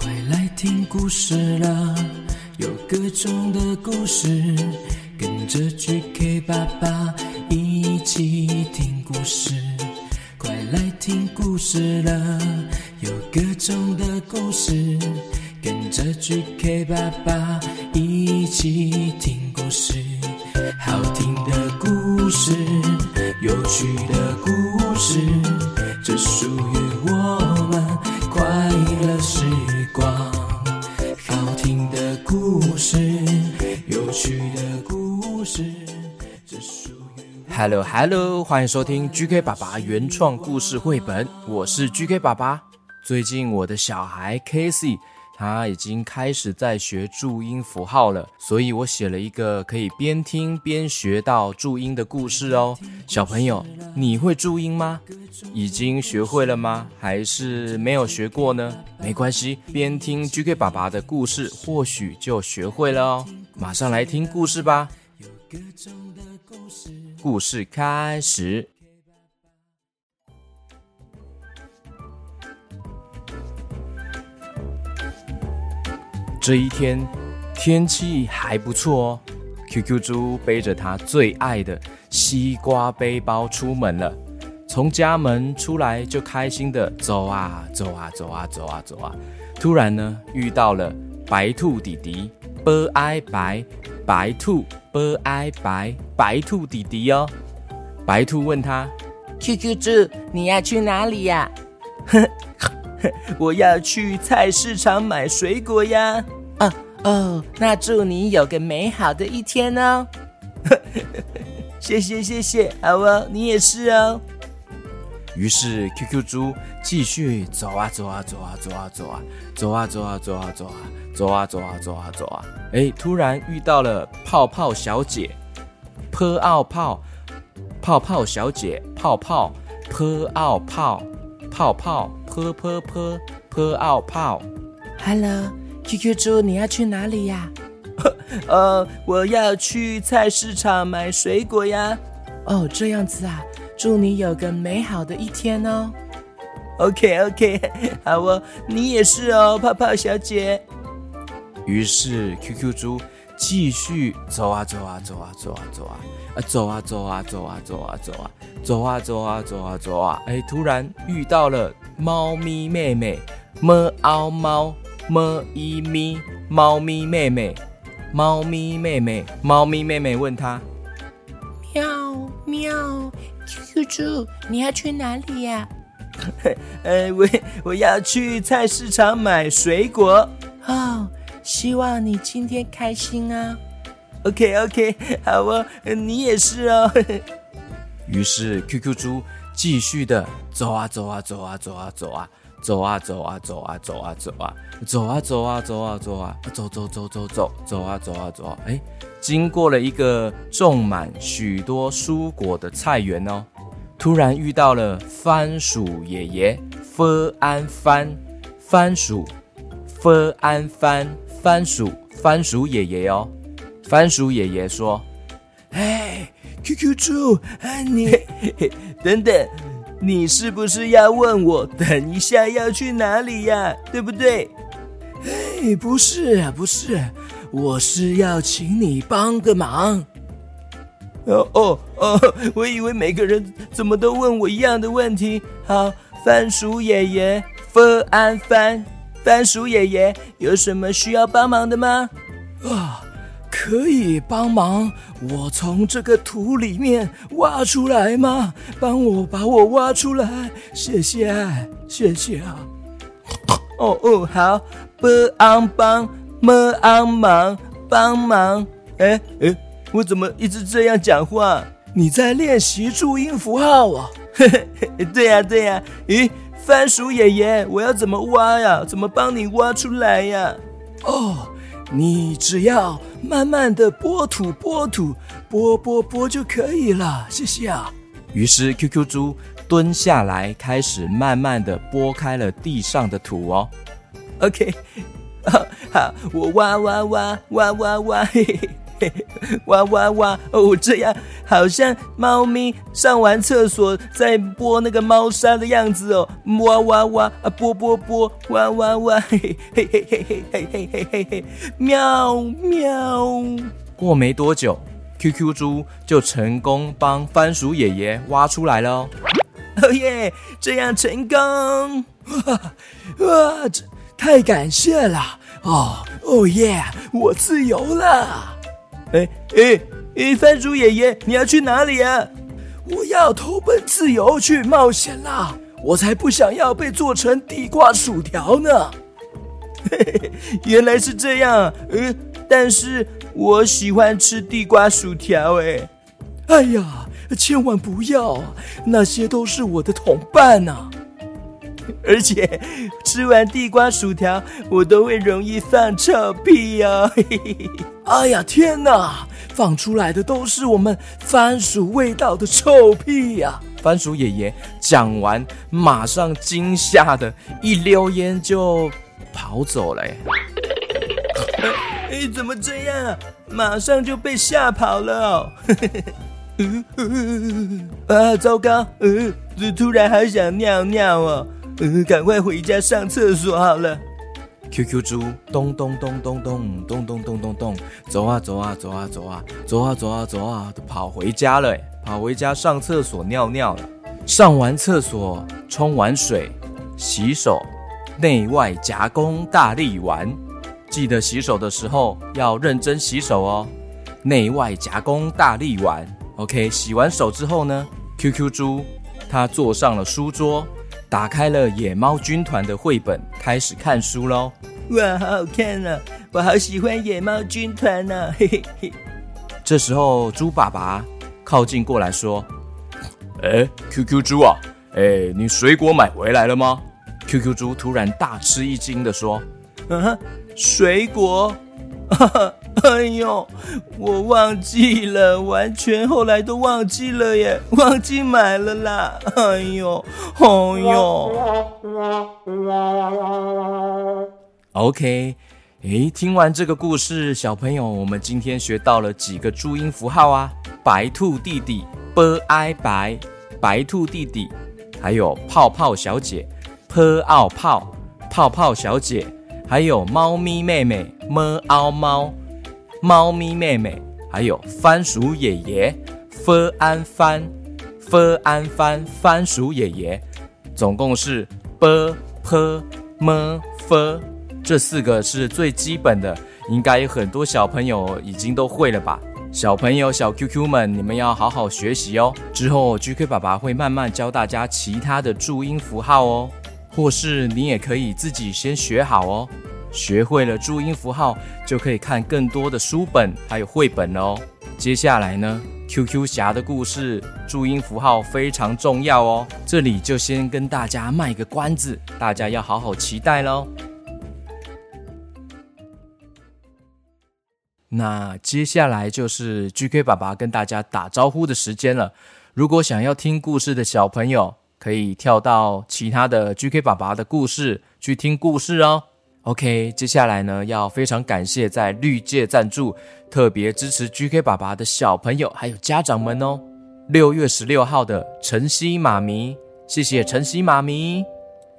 快来听故事啦！有各种的故事，跟着 J.K. 爸爸一起听故事。快来听故事啦！有各种的故事，跟着 J.K. 爸爸一起听 Hello Hello，欢迎收听 GK 爸爸原创故事绘本，我是 GK 爸爸。最近我的小孩 Casey 他已经开始在学注音符号了，所以我写了一个可以边听边学到注音的故事哦。小朋友，你会注音吗？已经学会了吗？还是没有学过呢？没关系，边听 GK 爸爸的故事，或许就学会了哦。马上来听故事吧。各种的故事。故事开始。这一天天气还不错哦。QQ 猪背着他最爱的西瓜背包出门了，从家门出来就开心的走啊走啊走啊走啊走啊。突然呢，遇到了白兔弟弟，波哀白白兔 b i 白白兔弟弟哦。白兔问他：“QQ 猪，你要去哪里呀？” 我要去菜市场买水果呀。哦哦，那祝你有个美好的一天哦。谢谢谢谢，好哦，你也是哦。于是 QQ 猪继续走啊走啊走啊走啊走啊走啊走啊走啊走啊走啊走啊走啊走啊，哎，突然遇到了泡泡小姐，泼奥泡，泡泡小姐，泡泡泼奥泡，泡泡泼泼泼泼奥泡。Hello，QQ 猪，你要去哪里呀？呃，我要去菜市场买水果呀。哦，这样子啊，祝你有个美好的一天哦。OK OK，好哦，你也是哦，泡泡小姐。于是 QQ 猪继续走啊走啊走啊走啊走啊啊走啊走啊走啊走啊走啊走啊走啊走啊走啊，哎，突然遇到了猫咪妹妹，么嗷猫么一咪，猫咪妹妹，猫咪妹妹，猫咪妹妹问他。猪，你要去哪里呀？呃，我我要去菜市场买水果。哦，希望你今天开心啊。OK OK，好哦，呃你也是哦。于是 QQ 猪继续的走啊走啊走啊走啊走啊走啊走啊走啊走啊走啊走啊走啊走啊走啊走走走走走走啊走啊走啊，哎，经过了一个种满许多蔬果的菜园哦，突然遇到了番薯爷爷，分安番，番薯，分安番，番薯，番薯爷爷哦。番薯爷爷说：“哎，QQ 猪，啊你等等，你是不是要问我等一下要去哪里呀？对不对？”哎，不是啊，不是，我是要请你帮个忙。哦哦哦，我以为每个人怎么都问我一样的问题。好，番薯爷爷，分安番，番薯爷爷有什么需要帮忙的吗？啊。可以帮忙我从这个土里面挖出来吗？帮我把我挖出来，谢谢，谢谢啊！哦哦，好，帮昂帮么昂忙帮忙。哎哎，我怎么一直这样讲话？你在练习注音符号啊？对呀、对呀、咦，番薯爷爷，我要怎么挖呀？怎么帮你挖出来呀？哦。你只要慢慢的拨土拨土拨拨拨就可以了，谢谢啊。于是 QQ 猪蹲下来，开始慢慢的拨开了地上的土哦。OK，好，好，我挖挖挖挖挖挖，嘿嘿 哇哇哇！哦，这样好像猫咪上完厕所在拨那个猫砂的样子哦。哇哇哇！啊，拨拨拨！哇哇哇！嘿嘿嘿嘿嘿嘿嘿嘿嘿嘿！喵喵！过没多久，QQ 猪就成功帮番薯爷爷挖出来了。哦耶！这样成功！哇哇！这太感谢了！哦哦耶！我自由了！哎哎哎！番薯爷爷，你要去哪里啊？我要投奔自由去冒险啦！我才不想要被做成地瓜薯条呢！嘿嘿嘿，原来是这样。嗯，但是我喜欢吃地瓜薯条。哎，哎呀，千万不要！那些都是我的同伴呐。而且吃完地瓜薯条，我都会容易放臭屁哦。哎呀，天哪！放出来的都是我们番薯味道的臭屁呀！番薯爷爷讲完，马上惊吓的一溜烟就跑走了。哎，怎么这样啊？马上就被吓跑了。啊，糟糕！呃，突然好想尿尿哦。呃，赶快回家上厕所好了。QQ 猪咚咚咚咚咚咚咚咚咚咚，走啊走啊走啊走啊走啊走啊走啊，都跑回家了。跑回家上厕所尿尿了。上完厕所，冲完水，洗手，内外夹攻大力丸。记得洗手的时候要认真洗手哦。内外夹攻大力丸。OK，洗完手之后呢，QQ 猪他坐上了书桌。打开了野猫军团的绘本，开始看书喽！哇，好好看啊！我好喜欢野猫军团呢！嘿嘿嘿。这时候，猪爸爸靠近过来说：“哎，QQ 猪啊，哎，你水果买回来了吗？”QQ 猪突然大吃一惊的说：“嗯，水果。”哈哈，哎呦，我忘记了，完全后来都忘记了耶，忘记买了啦！哎呦，哎呦。OK，诶，听完这个故事，小朋友，我们今天学到了几个注音符号啊？白兔弟弟，b i 白，白兔弟弟，还有泡泡小姐，p 奥泡，泡泡小姐。还有猫咪妹妹么嗷猫，猫咪妹妹，还有番薯爷爷，f 安番，f 安番，番薯爷爷，总共是 b p m f，这四个是最基本的，应该很多小朋友已经都会了吧？小朋友小 QQ 们，你们要好好学习哦。之后 GK 爸爸会慢慢教大家其他的注音符号哦。或是你也可以自己先学好哦，学会了注音符号，就可以看更多的书本还有绘本哦。接下来呢，QQ 侠的故事注音符号非常重要哦。这里就先跟大家卖个关子，大家要好好期待喽。那接下来就是 GK 爸爸跟大家打招呼的时间了。如果想要听故事的小朋友，可以跳到其他的 GK 爸爸的故事去听故事哦。OK，接下来呢，要非常感谢在绿界赞助、特别支持 GK 爸爸的小朋友还有家长们哦。六月十六号的晨曦妈咪，谢谢晨曦妈咪。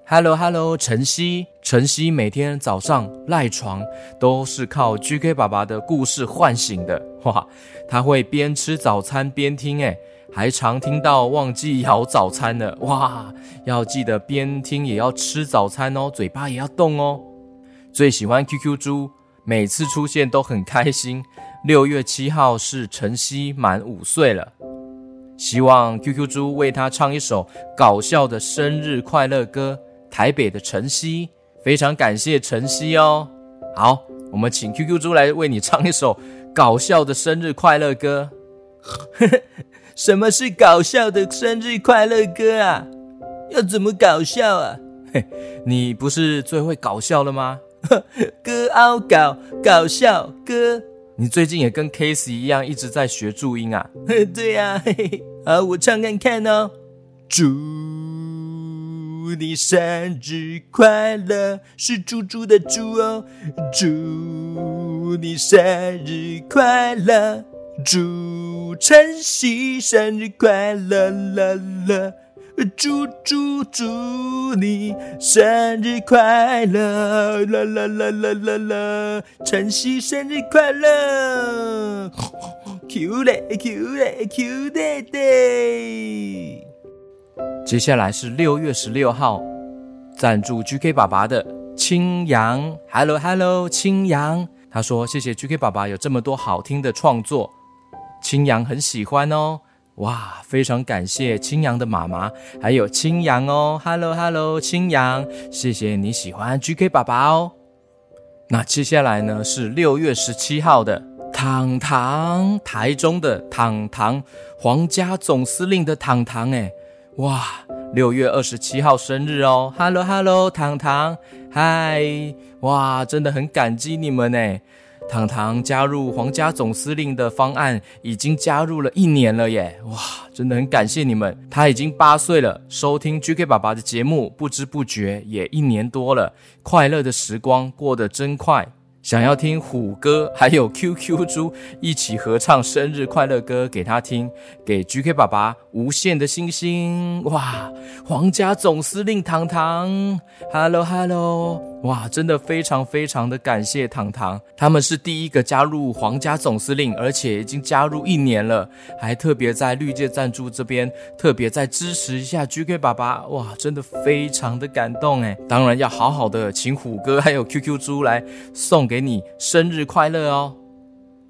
Hello Hello，晨曦，晨曦每天早上赖床都是靠 GK 爸爸的故事唤醒的哇，他会边吃早餐边听哎。还常听到忘记咬早餐了，哇！要记得边听也要吃早餐哦，嘴巴也要动哦。最喜欢 QQ 猪，每次出现都很开心。六月七号是晨曦满五岁了，希望 QQ 猪为他唱一首搞笑的生日快乐歌。台北的晨曦，非常感谢晨曦哦。好，我们请 QQ 猪来为你唱一首搞笑的生日快乐歌。什么是搞笑的生日快乐歌啊？要怎么搞笑啊？嘿，你不是最会搞笑了吗？歌傲搞搞笑歌，你最近也跟 Case 一样一直在学注音啊？对呀，好，我唱看看哦。祝你生日快乐，是猪猪的猪哦，祝你生日快乐，祝晨曦生日快乐乐乐。祝祝祝你生日快乐！啦啦啦啦啦啦！晨曦生日快乐！Q 嘞 Q 嘞 Q 爹爹。接下来是六月十六号，赞助 GK 爸爸的青阳，Hello Hello，青阳，他说谢谢 GK 爸爸有这么多好听的创作，青阳很喜欢哦。哇，非常感谢青阳的妈妈，还有青阳哦，Hello Hello，青阳，谢谢你喜欢 GK 爸爸哦。那接下来呢是六月十七号的糖糖，台中的糖糖，皇家总司令的糖糖，哎，哇，六月二十七号生日哦，Hello Hello，糖糖，嗨，哇，真的很感激你们哎。糖糖加入皇家总司令的方案已经加入了一年了耶！哇，真的很感谢你们。他已经八岁了，收听 GK 爸爸的节目，不知不觉也一年多了，快乐的时光过得真快。想要听虎哥还有 QQ 猪一起合唱生日快乐歌给他听，给 GK 爸爸无限的星星哇！皇家总司令糖糖，Hello Hello，哇，真的非常非常的感谢糖糖，他们是第一个加入皇家总司令，而且已经加入一年了，还特别在绿界赞助这边特别在支持一下 GK 爸爸，哇，真的非常的感动哎！当然要好好的请虎哥还有 QQ 猪来送。给你生日快乐哦，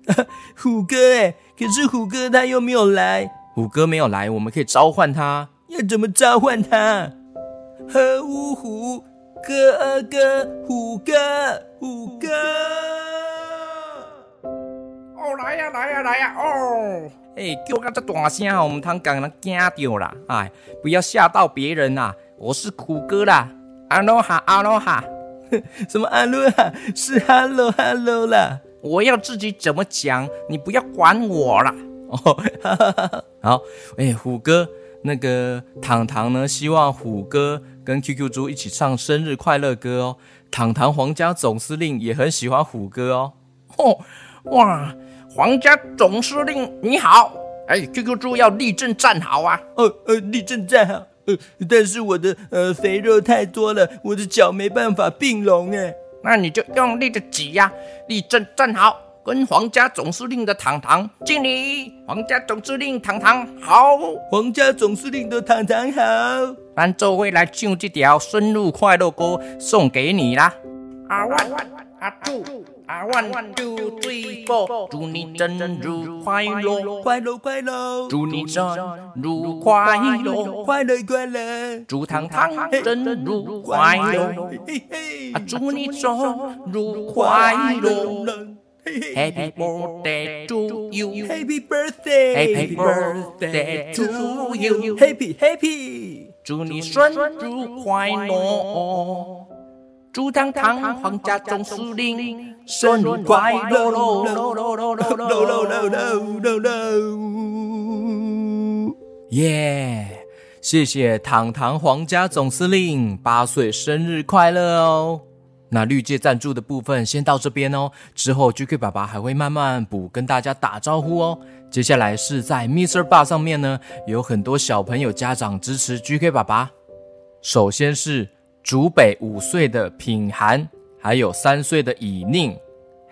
虎哥哎，可是虎哥他又没有来，虎哥没有来，我们可以召唤他，要怎么召唤他？呵呜虎哥哥，虎哥虎哥，哦来呀来呀来呀哦，哎叫个这大声，我们通讲人惊到啦，哎不要吓到别人啦，我是虎哥啦，阿罗哈阿罗哈。什么阿罗哈？是 hello hello 啦！我要自己怎么讲，你不要管我啦。哦，好，哎，虎哥，那个糖糖呢？希望虎哥跟 QQ 猪一起唱生日快乐歌哦。糖糖皇家总司令也很喜欢虎哥哦。哦，哇，皇家总司令你好！哎，QQ 猪要立正站好啊！呃呃，立正站好。呃，但是我的呃肥肉太多了，我的脚没办法并拢哎。那你就用力的挤呀，立正站好，跟皇家总司令的糖糖敬礼。皇家总司令糖糖好，皇家总司令的糖糖好。咱做会来唱这条生日快乐歌送给你啦。啊万啊祝啊万祝最福，祝你生日快乐，快乐快乐，祝你生日快乐，快乐快乐，祝糖糖生日快乐，祝你生日快乐，Happy birthday to you，Happy birthday，Happy birthday to you，Happy Happy，祝你生日快乐。祝堂堂皇家总司令生日快乐！喽喽喽喽喽喽喽喽喽！耶！谢谢堂堂皇家总司令八岁生日快乐哦！那绿界赞助的部分先到这边哦，之后 GK 爸爸还会慢慢补，跟大家打招呼哦。接下来是在 Mr. Bar 上面呢，有很多小朋友家长支持 GK 爸爸。首先是。竹北五岁的品涵，还有三岁的以宁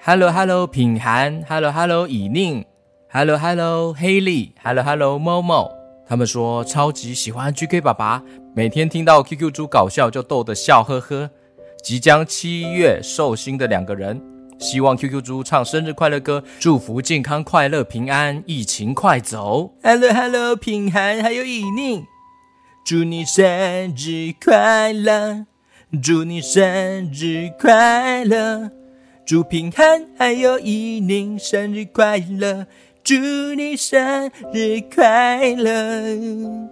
，Hello Hello 品涵，Hello Hello 以宁，Hello Hello 黑莉，Hello Hello Momo，他们说超级喜欢 GK 爸爸，每天听到 QQ 猪搞笑就逗得笑呵呵。即将七月寿星的两个人，希望 QQ 猪唱生日快乐歌，祝福健康快乐平安，疫情快走。Hello Hello 品涵，还有以宁。祝你生日快乐！祝你生日快乐！祝平安还有一宁生日快乐！祝你生日快乐！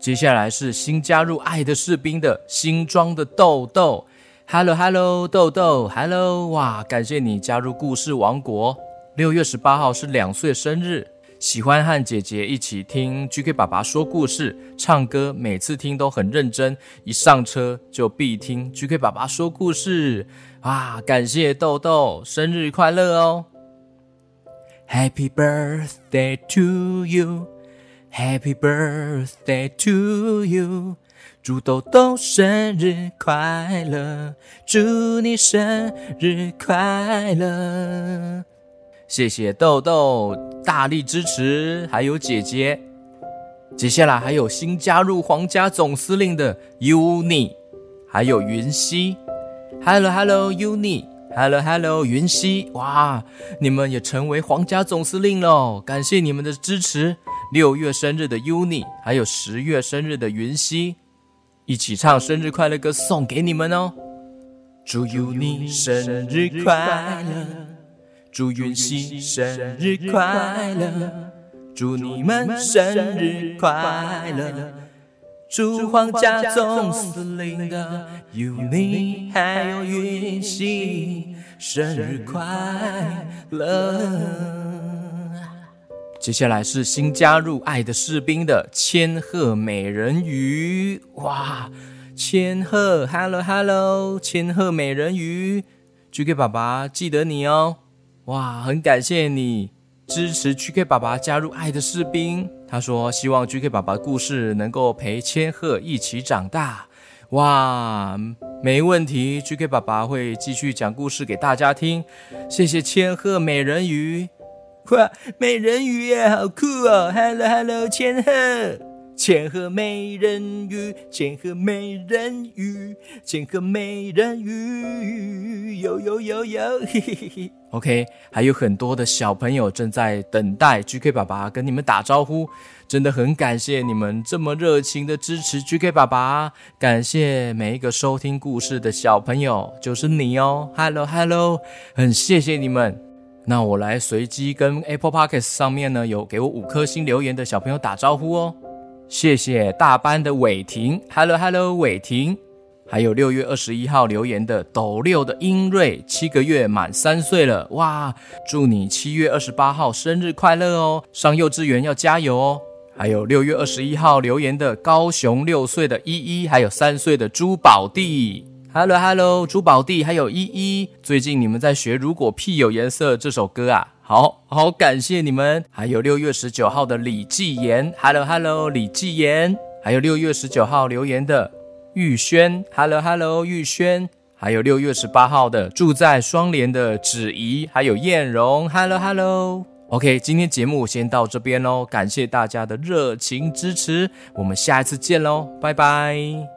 接下来是新加入爱的士兵的新装的豆豆，Hello Hello 豆豆，Hello 哇！感谢你加入故事王国。六月十八号是两岁生日。喜欢和姐姐一起听 GK 爸爸说故事、唱歌，每次听都很认真，一上车就必听 GK 爸爸说故事。哇，感谢豆豆，生日快乐哦！Happy birthday to you, Happy birthday to you，祝豆豆生日快乐，祝你生日快乐。谢谢豆豆大力支持，还有姐姐。接下来还有新加入皇家总司令的 Uni，还有云溪。Hello Hello Uni，Hello Hello 云溪。哇，你们也成为皇家总司令喽！感谢你们的支持。六月生日的 Uni，还有十月生日的云溪，一起唱生日快乐歌送给你们哦！祝 Uni 生日快乐！祝云溪生日快乐，祝你们生日快乐，祝皇家总司令的有你还有云溪生日快乐。接下来是新加入爱的士兵的千鹤美人鱼，哇，千鹤，Hello Hello，千鹤美人鱼，GK 爸爸记得你哦。哇，很感谢你支持 GK 爸爸加入爱的士兵。他说希望 GK 爸爸的故事能够陪千鹤一起长大。哇，没问题，GK 爸爸会继续讲故事给大家听。谢谢千鹤美人鱼。哇，美人鱼耶，好酷哦！Hello Hello，千鹤。千鹤美人鱼，千鹤美人鱼，千鹤美人鱼，有有有有，嘿嘿嘿嘿。OK，还有很多的小朋友正在等待 GK 爸爸跟你们打招呼，真的很感谢你们这么热情的支持 GK 爸爸，感谢每一个收听故事的小朋友，就是你哦，Hello Hello，很谢谢你们。那我来随机跟 Apple Podcast 上面呢有给我五颗星留言的小朋友打招呼哦。谢谢大班的伟霆，Hello Hello，伟霆，还有六月二十一号留言的斗六的英瑞，七个月满三岁了，哇！祝你七月二十八号生日快乐哦，上幼稚园要加油哦。还有六月二十一号留言的高雄六岁的依依，还有三岁的珠宝弟，Hello Hello，珠宝弟还有依依，最近你们在学《如果屁有颜色》这首歌啊？好好感谢你们，还有六月十九号的李继言，Hello Hello，李继言，还有六月十九号留言的玉轩，Hello Hello，玉轩，还有六月十八号的住在双联的芷怡，还有艳荣，Hello Hello。OK，今天节目先到这边喽，感谢大家的热情支持，我们下一次见喽，拜拜。